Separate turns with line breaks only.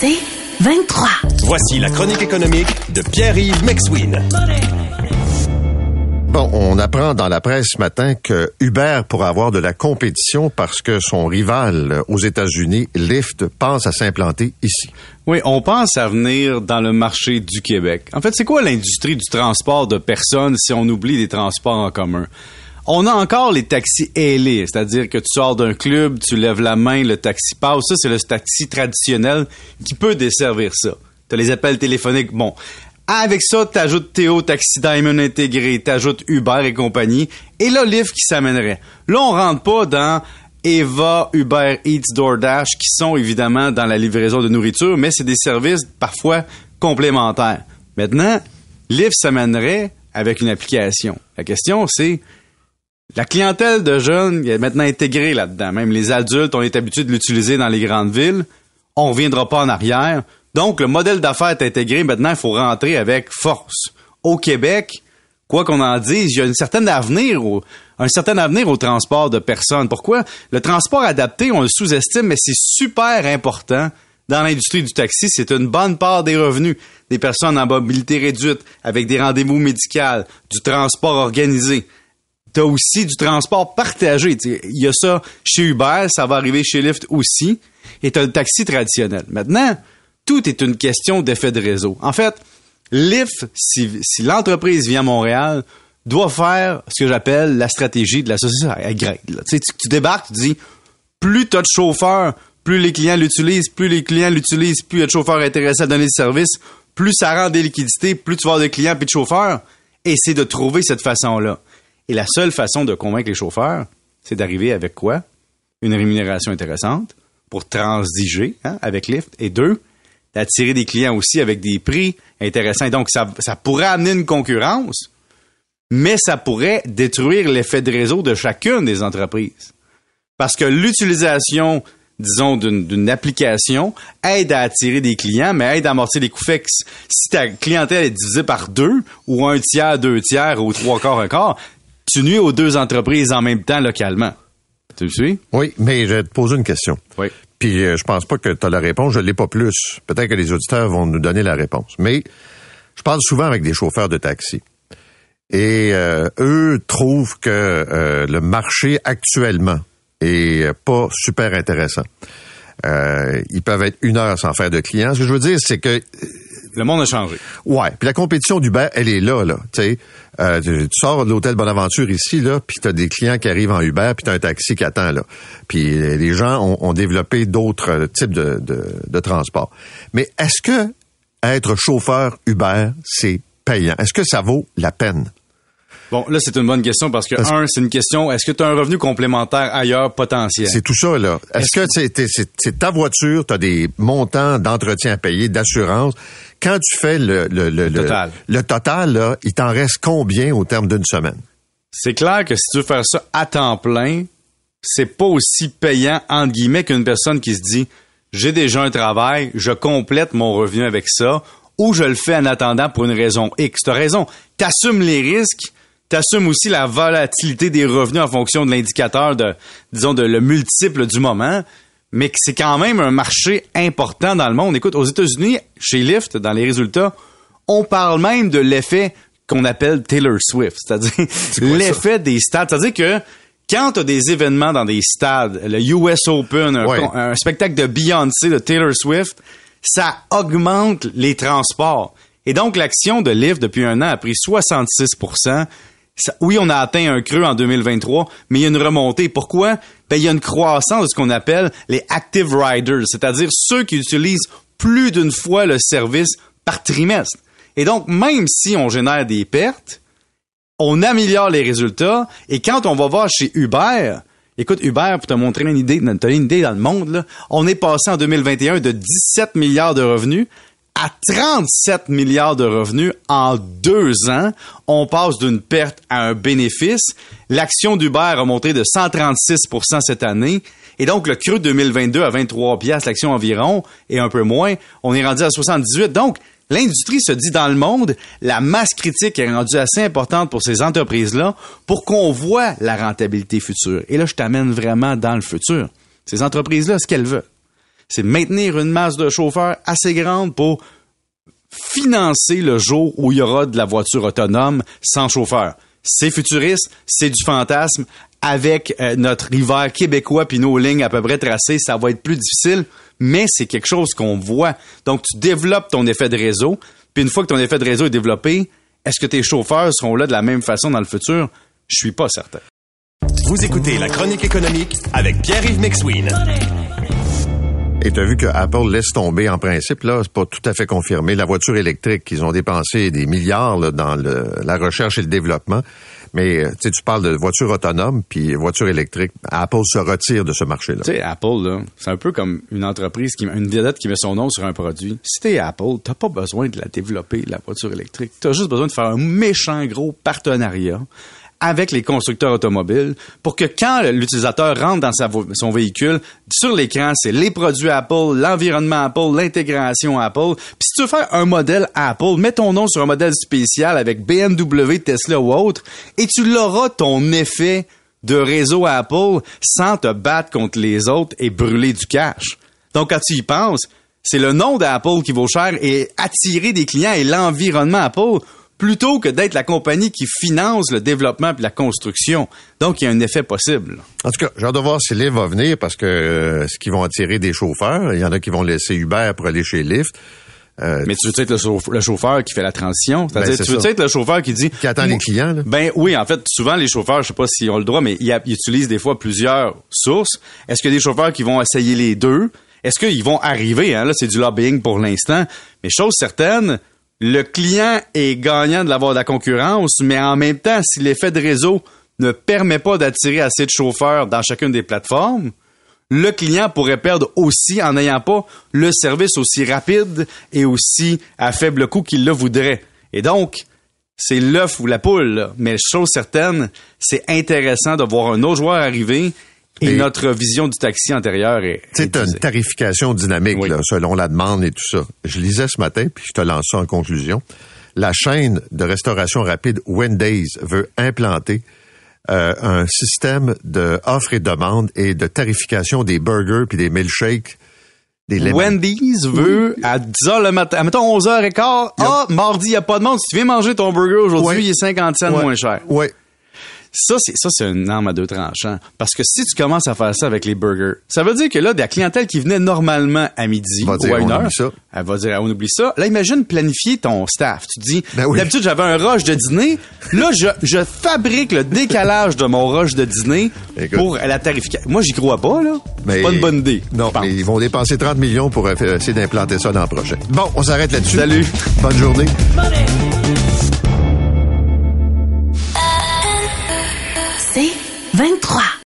C'est 23.
Voici la chronique économique de Pierre-Yves Maxwin.
Bon, on apprend dans la presse ce matin que Uber pourrait avoir de la compétition parce que son rival aux États-Unis, Lyft, pense à s'implanter ici.
Oui, on pense à venir dans le marché du Québec. En fait, c'est quoi l'industrie du transport de personnes si on oublie les transports en commun? On a encore les taxis ailés, c'est-à-dire que tu sors d'un club, tu lèves la main, le taxi passe. Ça, c'est le taxi traditionnel qui peut desservir ça. Tu as les appels téléphoniques. Bon, avec ça, t'ajoutes Théo, Taxi Diamond intégré, t'ajoutes Uber et compagnie, et là, Lyft qui s'amènerait. Là, on rentre pas dans Eva, Uber Eats, DoorDash, qui sont évidemment dans la livraison de nourriture, mais c'est des services parfois complémentaires. Maintenant, Lyft s'amènerait avec une application. La question, c'est la clientèle de jeunes est maintenant intégrée là-dedans. Même les adultes, on est habitué de l'utiliser dans les grandes villes. On reviendra pas en arrière. Donc, le modèle d'affaires est intégré. Maintenant, il faut rentrer avec force. Au Québec, quoi qu'on en dise, il y a une certaine avenir un certain avenir au transport de personnes. Pourquoi? Le transport adapté, on le sous-estime, mais c'est super important dans l'industrie du taxi. C'est une bonne part des revenus des personnes en mobilité réduite, avec des rendez-vous médicaux, du transport organisé. T'as aussi du transport partagé. Il y a ça chez Uber, ça va arriver chez Lyft aussi. Et t'as le taxi traditionnel. Maintenant, tout est une question d'effet de réseau. En fait, Lyft, si, l'entreprise vient à Montréal, doit faire ce que j'appelle la stratégie de la société agrégée. Tu, débarques, tu dis, plus tu as de chauffeurs, plus les clients l'utilisent, plus les clients l'utilisent, plus il y a de chauffeurs intéressés à donner le service, plus ça rend des liquidités, plus tu vas avoir de clients et de chauffeurs. Et c'est de trouver cette façon-là. Et la seule façon de convaincre les chauffeurs, c'est d'arriver avec quoi? Une rémunération intéressante pour transiger hein, avec Lyft. Et deux, d'attirer des clients aussi avec des prix intéressants. donc, ça, ça pourrait amener une concurrence, mais ça pourrait détruire l'effet de réseau de chacune des entreprises. Parce que l'utilisation, disons, d'une application aide à attirer des clients, mais aide à amortir les coûts fixes. Si ta clientèle est divisée par deux, ou un tiers, deux tiers, ou trois quarts, un quart, tu nuis aux deux entreprises en même temps localement. Tu le suis?
Oui, mais je vais te poser une question.
Oui.
Puis euh, je pense pas que tu as la réponse, je l'ai pas plus. Peut-être que les auditeurs vont nous donner la réponse. Mais je parle souvent avec des chauffeurs de taxi. Et euh, eux trouvent que euh, le marché actuellement est pas super intéressant. ils peuvent être une heure sans faire de clients. Ce que je veux dire, c'est que
le monde a changé.
Ouais. Puis la compétition d'Uber, elle est là, là. Tu euh, tu sors de l'hôtel Bonaventure ici, là, puis t'as des clients qui arrivent en Uber, puis t'as un taxi qui attend, là. Puis euh, les gens ont, développé d'autres types de, de, de transport. Mais est-ce que être chauffeur Uber, c'est payant? Est-ce que ça vaut la peine?
Bon, là, c'est une bonne question parce que, un, c'est une question, est-ce que tu as un revenu complémentaire ailleurs potentiel?
C'est tout ça, là. Est-ce que c'est ta voiture, tu as des montants d'entretien à payer, d'assurance? Quand tu fais le, le, le, total, le total là, il t'en reste combien au terme d'une semaine?
C'est clair que si tu veux faire ça à temps plein, c'est pas aussi payant, entre guillemets, qu'une personne qui se dit, j'ai déjà un travail, je complète mon revenu avec ça, ou je le fais en attendant pour une raison X. T'as raison. T'assumes les risques, t'assumes aussi la volatilité des revenus en fonction de l'indicateur de, disons, de le multiple du moment, mais que c'est quand même un marché important dans le monde. Écoute, aux États-Unis, chez Lyft, dans les résultats, on parle même de l'effet qu'on appelle Taylor Swift, c'est-à-dire l'effet des stades. C'est-à-dire que quand tu as des événements dans des stades, le US Open, un, un spectacle de Beyoncé, de Taylor Swift, ça augmente les transports. Et donc, l'action de Lyft, depuis un an, a pris 66 oui, on a atteint un creux en 2023, mais il y a une remontée. Pourquoi? Ben, il y a une croissance de ce qu'on appelle les active riders, c'est-à-dire ceux qui utilisent plus d'une fois le service par trimestre. Et donc, même si on génère des pertes, on améliore les résultats. Et quand on va voir chez Uber, écoute, Uber, pour te montrer une idée, une idée dans le monde, on est passé en 2021 de 17 milliards de revenus à 37 milliards de revenus en deux ans. On passe d'une perte à un bénéfice. L'action d'Uber a monté de 136% cette année. Et donc, le cru 2022 à 23 piastres l'action environ, et un peu moins, on est rendu à 78. Donc, l'industrie se dit dans le monde, la masse critique est rendue assez importante pour ces entreprises-là pour qu'on voit la rentabilité future. Et là, je t'amène vraiment dans le futur. Ces entreprises-là, ce qu'elles veulent, c'est maintenir une masse de chauffeurs assez grande pour financer le jour où il y aura de la voiture autonome sans chauffeur. C'est futuriste, c'est du fantasme. Avec euh, notre hiver québécois puis nos lignes à peu près tracées, ça va être plus difficile, mais c'est quelque chose qu'on voit. Donc, tu développes ton effet de réseau, puis une fois que ton effet de réseau est développé, est-ce que tes chauffeurs seront là de la même façon dans le futur? Je suis pas certain.
Vous écoutez La Chronique économique avec Pierre-Yves.
Et tu as vu que Apple laisse tomber en principe, là, c'est pas tout à fait confirmé, la voiture électrique, qu'ils ont dépensé des milliards là, dans le, la recherche et le développement. Mais euh, tu parles de voiture autonome puis voiture électrique. Apple se retire de ce marché-là.
Tu sais, Apple, là, c'est un peu comme une entreprise, qui, une vedette qui met son nom sur un produit. Si t'es Apple, t'as pas besoin de la développer, la voiture électrique. T'as juste besoin de faire un méchant gros partenariat avec les constructeurs automobiles pour que quand l'utilisateur rentre dans son véhicule, sur l'écran, c'est les produits Apple, l'environnement Apple, l'intégration Apple. Puis si tu veux faire un modèle Apple, mets ton nom sur un modèle spécial avec BMW, Tesla ou autre, et tu l'auras ton effet de réseau Apple sans te battre contre les autres et brûler du cash. Donc quand tu y penses, c'est le nom d'Apple qui vaut cher et attirer des clients et l'environnement Apple plutôt que d'être la compagnie qui finance le développement et la construction. Donc, il y a un effet possible.
En tout cas, j'ai hâte de voir si Lyft va venir parce que euh, ce qu'ils vont attirer des chauffeurs, il y en a qui vont laisser Uber pour aller chez Lyft.
Euh, mais tu veux être le, chauffeur, qui fait la transition? C'est-à-dire, ben, tu veux être le chauffeur qui dit...
Qui attend les clients, là?
Ben oui, en fait, souvent, les chauffeurs, je sais pas s'ils ont le droit, mais ils, ils utilisent des fois plusieurs sources. Est-ce qu'il y a des chauffeurs qui vont essayer les deux? Est-ce qu'ils vont arriver? Hein? Là, c'est du lobbying pour l'instant. Mais chose certaine, le client est gagnant de l'avoir de la concurrence, mais en même temps, si l'effet de réseau ne permet pas d'attirer assez de chauffeurs dans chacune des plateformes, le client pourrait perdre aussi en n'ayant pas le service aussi rapide et aussi à faible coût qu'il le voudrait. Et donc, c'est l'œuf ou la poule. Mais chose certaine, c'est intéressant de voir un autre joueur arriver et, notre vision du taxi antérieur est.
C'est une tarification dynamique, selon la demande et tout ça. Je lisais ce matin, puis je te lance ça en conclusion. La chaîne de restauration rapide Wendy's veut implanter euh, un système de offre et demande et de tarification des burgers puis des milkshakes.
Des Wendy's veut à 10 h le matin, mettons 11 h 15 ah, mardi, il n'y a pas de monde. Si tu viens manger ton burger aujourd'hui, il est 50 cents moins cher.
Oui,
ça, c'est ça, c'est une arme à deux tranchants. Parce que si tu commences à faire ça avec les burgers, ça veut dire que là, de la clientèle qui venait normalement à midi ou à une heure, elle va dire, on oublie ça. Là, imagine planifier ton staff. Tu dis, ben d'habitude, j'avais un rush de dîner. Là, je, je fabrique le décalage de mon rush de dîner pour la tarification. Moi, j'y crois pas, là. C'est pas une bonne idée.
Non, mais ils vont dépenser 30 millions pour essayer d'implanter ça dans le prochain. Bon, on s'arrête là-dessus.
Salut.
Bonne journée.
C'est